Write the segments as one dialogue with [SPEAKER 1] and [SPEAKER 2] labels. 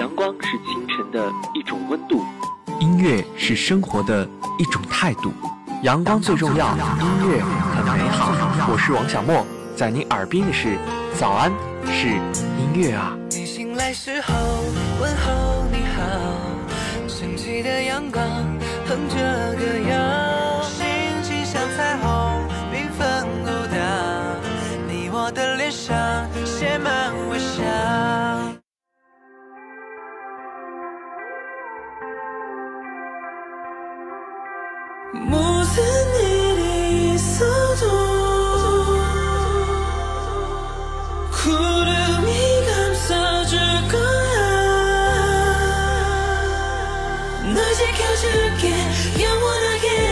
[SPEAKER 1] 阳光是清晨的一种温度，
[SPEAKER 2] 音乐是生活的一种态度。阳光最重要，音乐很美好。我是王小莫，在你耳边的是早安，是音乐啊。
[SPEAKER 3] 你醒来时候问候你好，升起的阳光哼着歌谣，心情像彩虹缤纷舞蹈，你我的脸上写满 지켜줄게 영원하게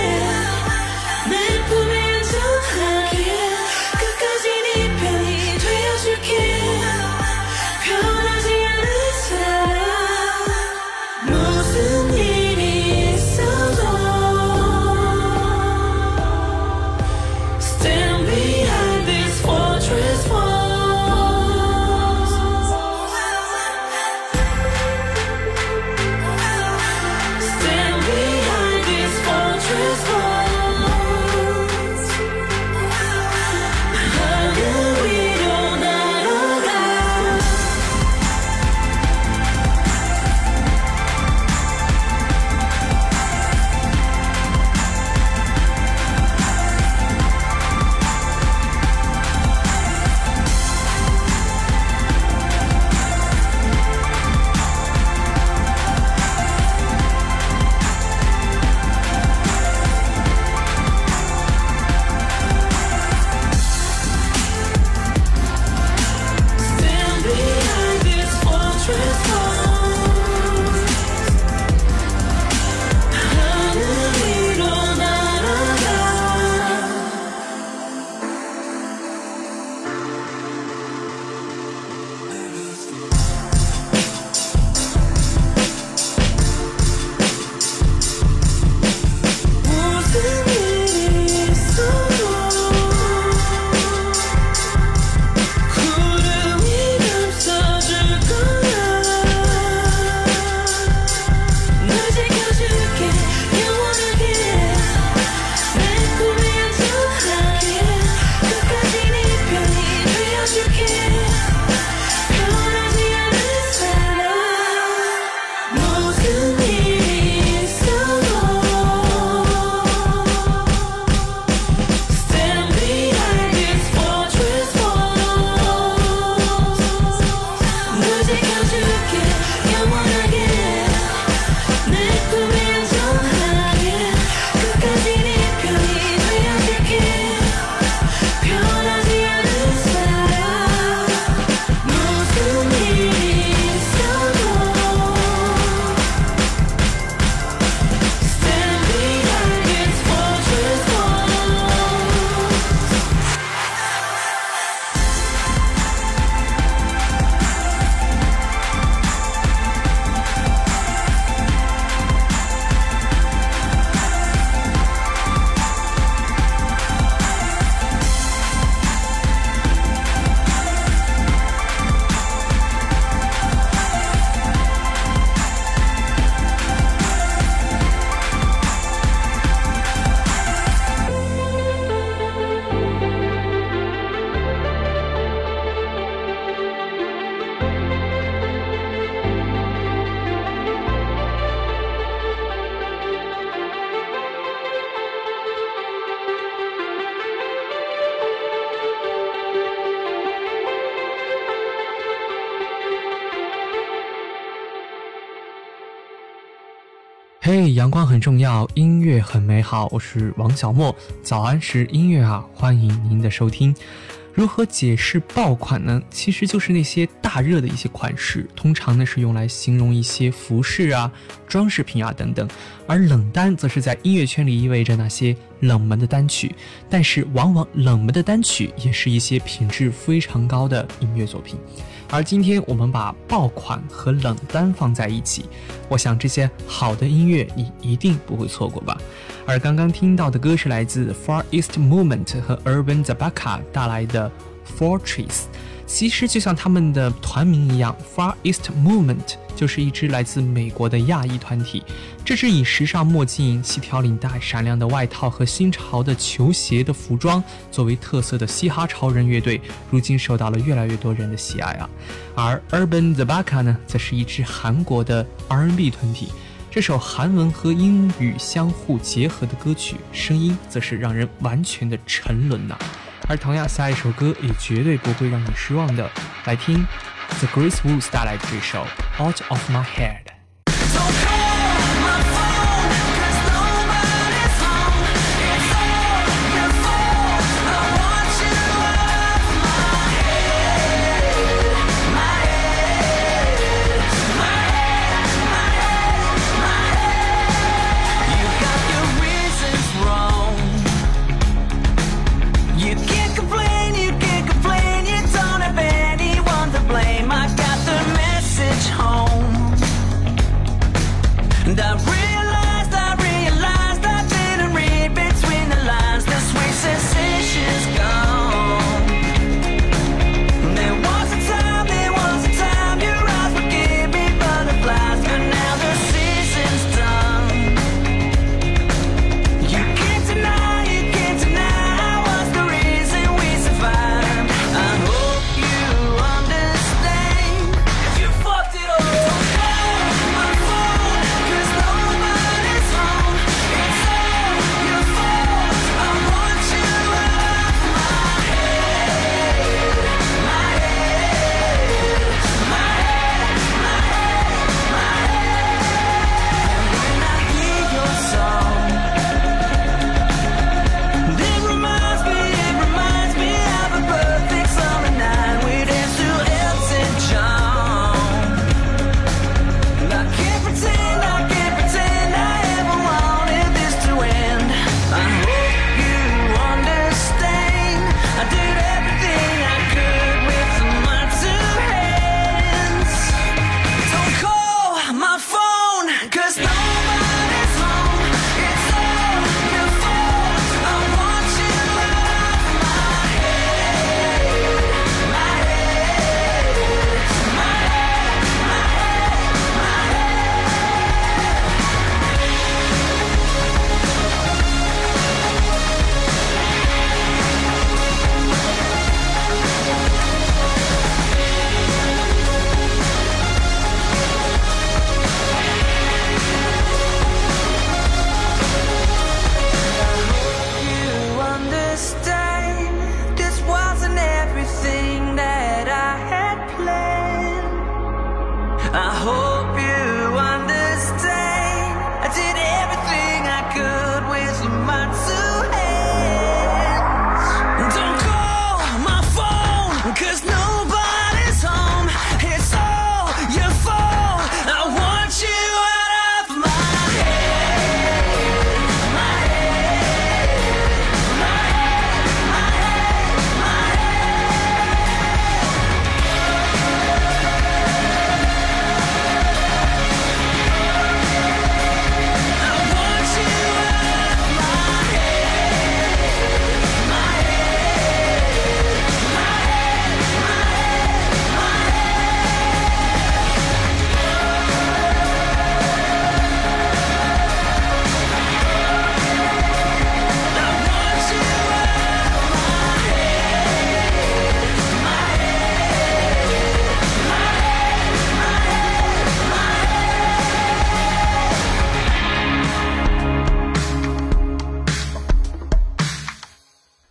[SPEAKER 2] 嘿，阳光很重要，音乐很美好。我是王小莫，早安是音乐啊，欢迎您的收听。如何解释爆款呢？其实就是那些大热的一些款式，通常呢是用来形容一些服饰啊、装饰品啊等等。而冷单则是在音乐圈里意味着那些冷门的单曲，但是往往冷门的单曲也是一些品质非常高的音乐作品。而今天我们把爆款和冷单放在一起，我想这些好的音乐你一定不会错过吧。而刚刚听到的歌是来自 Far East Movement 和 Urban Zabaka 带来的 Fortress。其实就像他们的团名一样，Far East Movement
[SPEAKER 4] 就是一支来自美国的亚裔团体。这支以时尚墨镜、细条领带、闪亮的外套和新潮的球鞋的服装作为特色的嘻哈超人乐队，如今受到了越来越多人的喜爱啊。而 Urban The Baka 呢，则是一支韩国的 R&B 团体。这首韩文和英语相互结合的歌曲，声音则是让人完全的沉沦呐。而同样，下一首歌也绝对不会让你失望的。来听 The Grace Woods 带来的这首《Out of My Head》。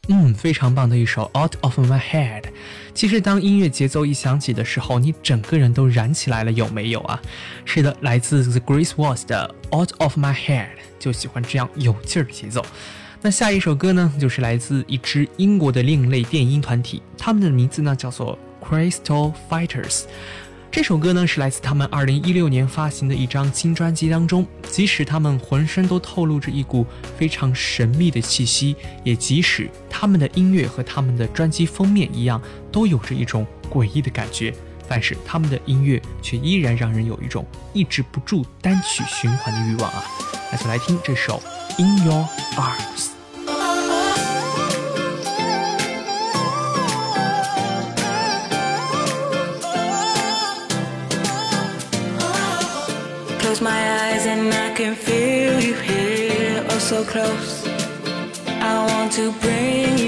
[SPEAKER 4] 嗯，非常棒的一首《Out of My Head》。其实，当音乐节奏一响起的时候，你整个人都燃起来了，有没有啊？是的，来自 The Grace Walls 的《Out of My Head》就喜欢这样有劲儿的节奏。那下一首歌呢，就是来自一支英国的另类电音团体，他们的名字呢叫做 Crystal Fighters。这首歌呢是来自他们2016年发行的一张新专辑当中，即使他们浑身都透露着一股非常神秘的气息，也即使他们的音乐和他们的专辑封面一样，都有着一种诡异的感觉，但是他们的音乐却依然让人有一种抑制不住单曲循环的欲望啊！那就来听这首《In Your Arms》。
[SPEAKER 3] Close my eyes and I can feel you here, oh so close. I want to bring you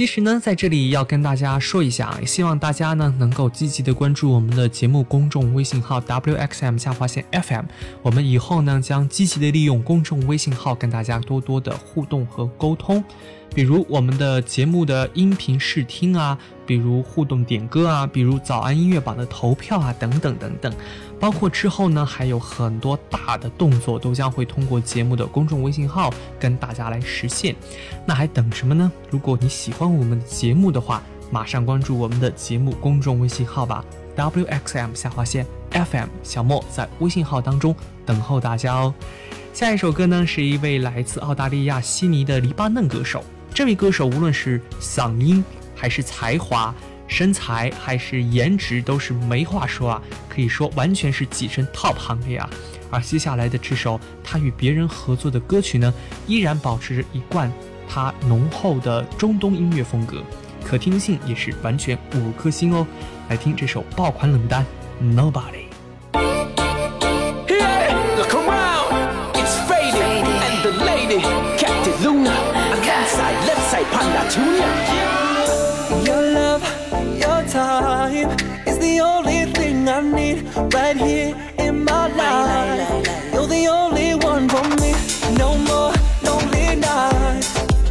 [SPEAKER 2] 其实呢，在这里要跟大家说一下，也希望大家呢能够积极的关注我们的节目公众微信号 wxm 下划线 FM。我们以后呢将积极的利用公众微信号跟大家多多的互动和沟通，比如我们的节目的音频试听啊，比如互动点歌啊，比如早安音乐榜的投票啊，等等等等。包括之后呢，还有很多大的动作都将会通过节目的公众微信号跟大家来实现。那还等什么呢？如果你喜欢我们的节目的话，马上关注我们的节目公众微信号吧，wxm 下划线 FM，小莫在微信号当中等候大家哦。下一首歌呢，是一位来自澳大利亚悉尼的黎巴嫩歌手。这位歌手无论是嗓音还是才华，身材还是颜值都是没话说啊，可以说完全是跻身 top 行列啊。而接下来的这首他与别人合作的歌曲呢，依然保持着一贯他浓厚的中东音乐风格，可听性也是完全五颗星哦。来听这首爆款冷单《Nobody》。
[SPEAKER 5] Right here in my life. You're the only one for me. No more lonely nights.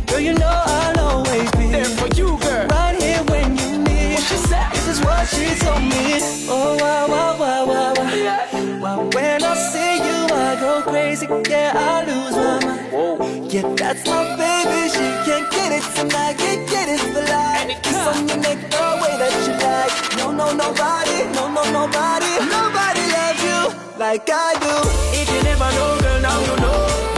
[SPEAKER 5] Girl, you know I'll always be
[SPEAKER 6] There for you, girl.
[SPEAKER 5] right here when you need.
[SPEAKER 6] What she said?
[SPEAKER 5] This is what she told me. Oh, wow, wow, wow, wow, wow.
[SPEAKER 6] Yeah.
[SPEAKER 5] Wow, when I see you, I go crazy. Yeah, I lose my mind.
[SPEAKER 6] Whoa.
[SPEAKER 5] Yeah, that's my baby. She can't get it tonight. Can't get it for life. Kiss on your neck the way that you like. No, no, nobody. No, no, nobody. Nobody loves you like I do.
[SPEAKER 6] If you never know, girl, now you know.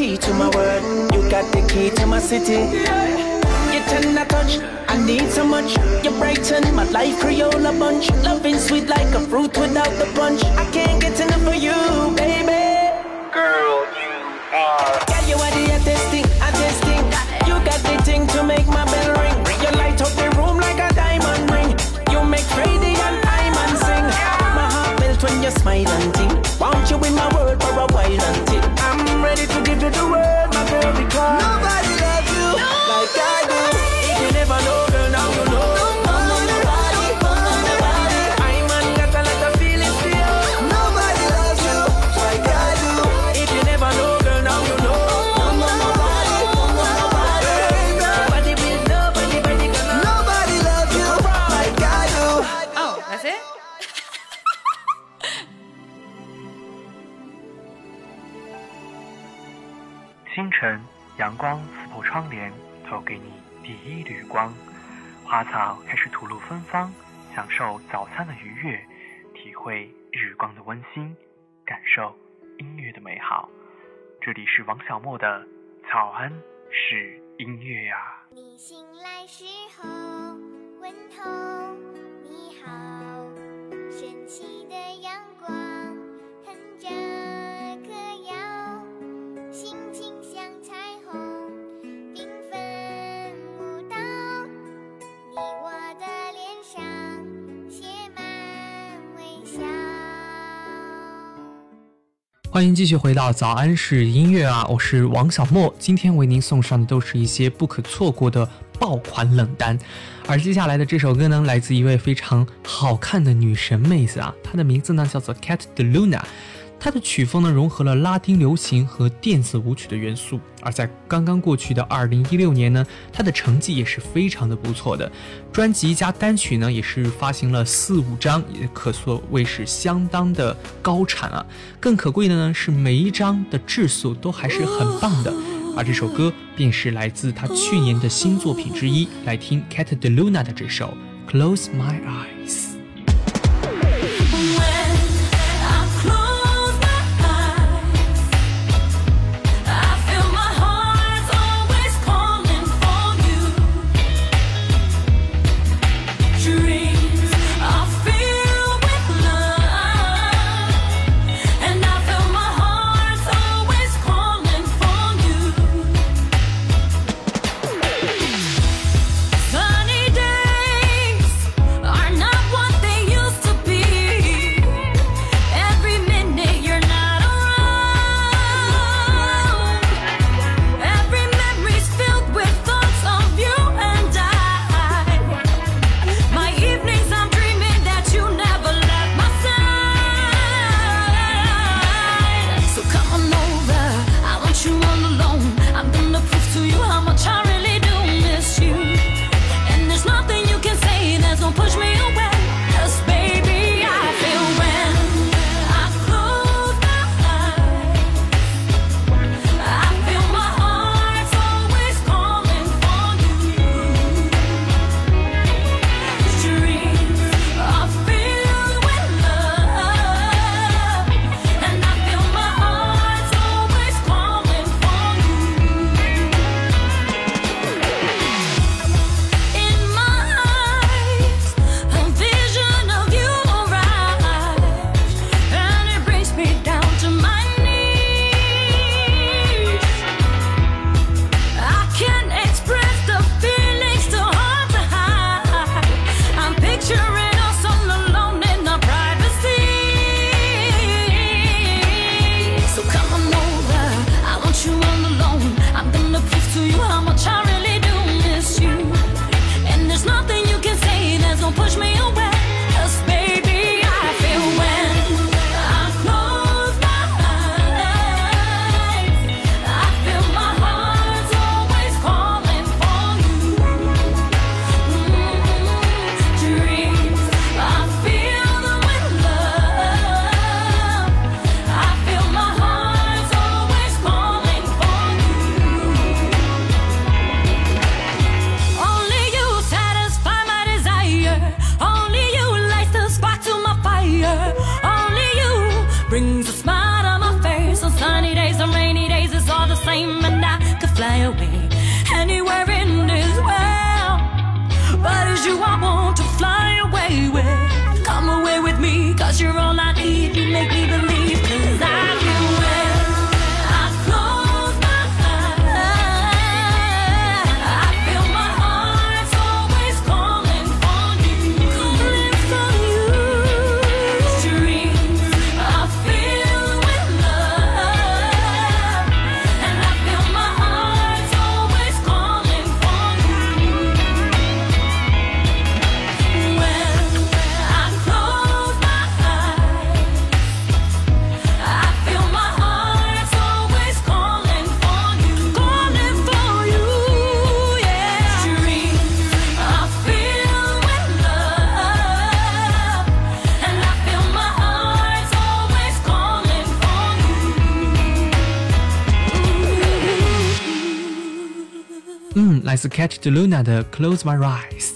[SPEAKER 6] Key to my world. You got the key to my city. You Your tender touch, I need so much. You brighten my life, Crayola bunch. Loving sweet like a fruit without the punch. I can't get enough of you, baby. Girl, you are. do it, my baby, because.
[SPEAKER 5] Nobody
[SPEAKER 2] 清晨，阳光刺破窗帘，投给你第一缕光。花草开始吐露芬芳，享受早餐的愉悦，体会日光的温馨，感受音乐的美好。这里是王小莫的早安是音乐呀、
[SPEAKER 7] 你醒来时候，问候你好，神奇
[SPEAKER 2] 欢迎继续回到早安是音乐啊，我是王小莫。今天为您送上的都是一些不可错过的爆款冷单，而接下来的这首歌呢，来自一位非常好看的女神妹子啊，她的名字呢叫做 Cat de Luna。它的曲风呢融合了拉丁流行和电子舞曲的元素，而在刚刚过去的二零一六年呢，它的成绩也是非常的不错的，专辑加单曲呢也是发行了四五张，也可说谓是相当的高产啊。更可贵的呢是每一张的质素都还是很棒的，而这首歌便是来自他去年的新作品之一。来听 Cat de Luna 的这首《Close My Eyes》。来自 Cat de Luna 的 Close My Eyes。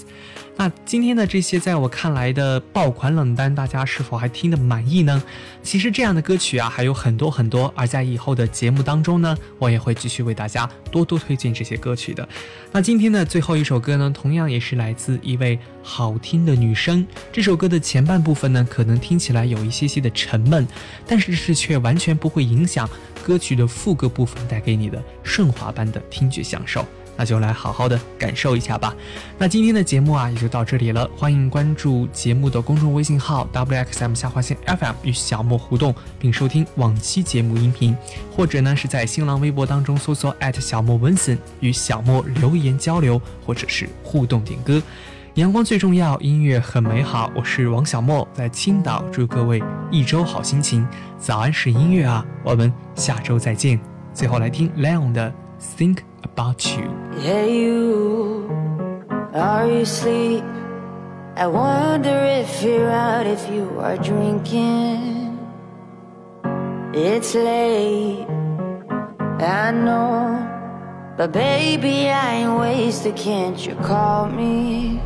[SPEAKER 2] 那今天的这些在我看来的爆款冷单，大家是否还听得满意呢？其实这样的歌曲啊还有很多很多，而在以后的节目当中呢，我也会继续为大家多多推荐这些歌曲的。那今天的最后一首歌呢，同样也是来自一位好听的女生。这首歌的前半部分呢，可能听起来有一些些的沉闷，但是这却完全不会影响歌曲的副歌部分带给你的顺滑般的听觉享受。那就来好好的感受一下吧。那今天的节目啊，也就到这里了。欢迎关注节目的公众微信号 wxm 下划线 FM 与小莫互动，并收听往期节目音频，或者呢是在新浪微博当中搜索小莫文森与小莫留言交流，或者是互动点歌。阳光最重要，音乐很美好。我是王小莫，在青岛，祝各位一周好心情。早安是音乐啊，我们下周再见。最后来听 Leon 的 Think About
[SPEAKER 8] You。Hey, you, are you asleep? I wonder if you're out, if you are drinking. It's late, I know. But baby, I ain't wasted, can't you call me?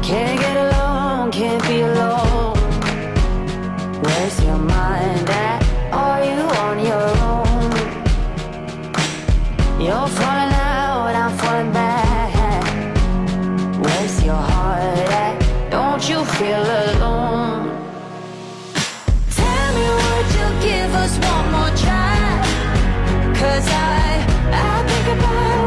[SPEAKER 8] Can't get along, can't be alone. Where's your mind at? Are you on your own? You're falling out, I'm falling back. Where's your heart at? Don't you feel alone? Tell me, would you give us one more try? Cause I, I think about,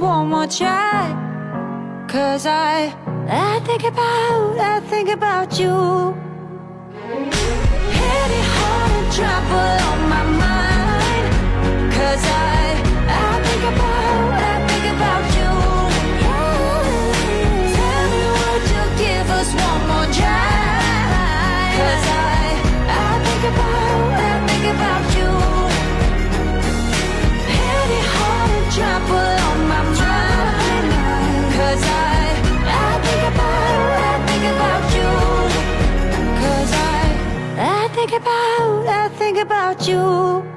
[SPEAKER 8] one more try? Cause I, I think about, I think about you. Heavy heart and trouble on my mind. Cause I about you.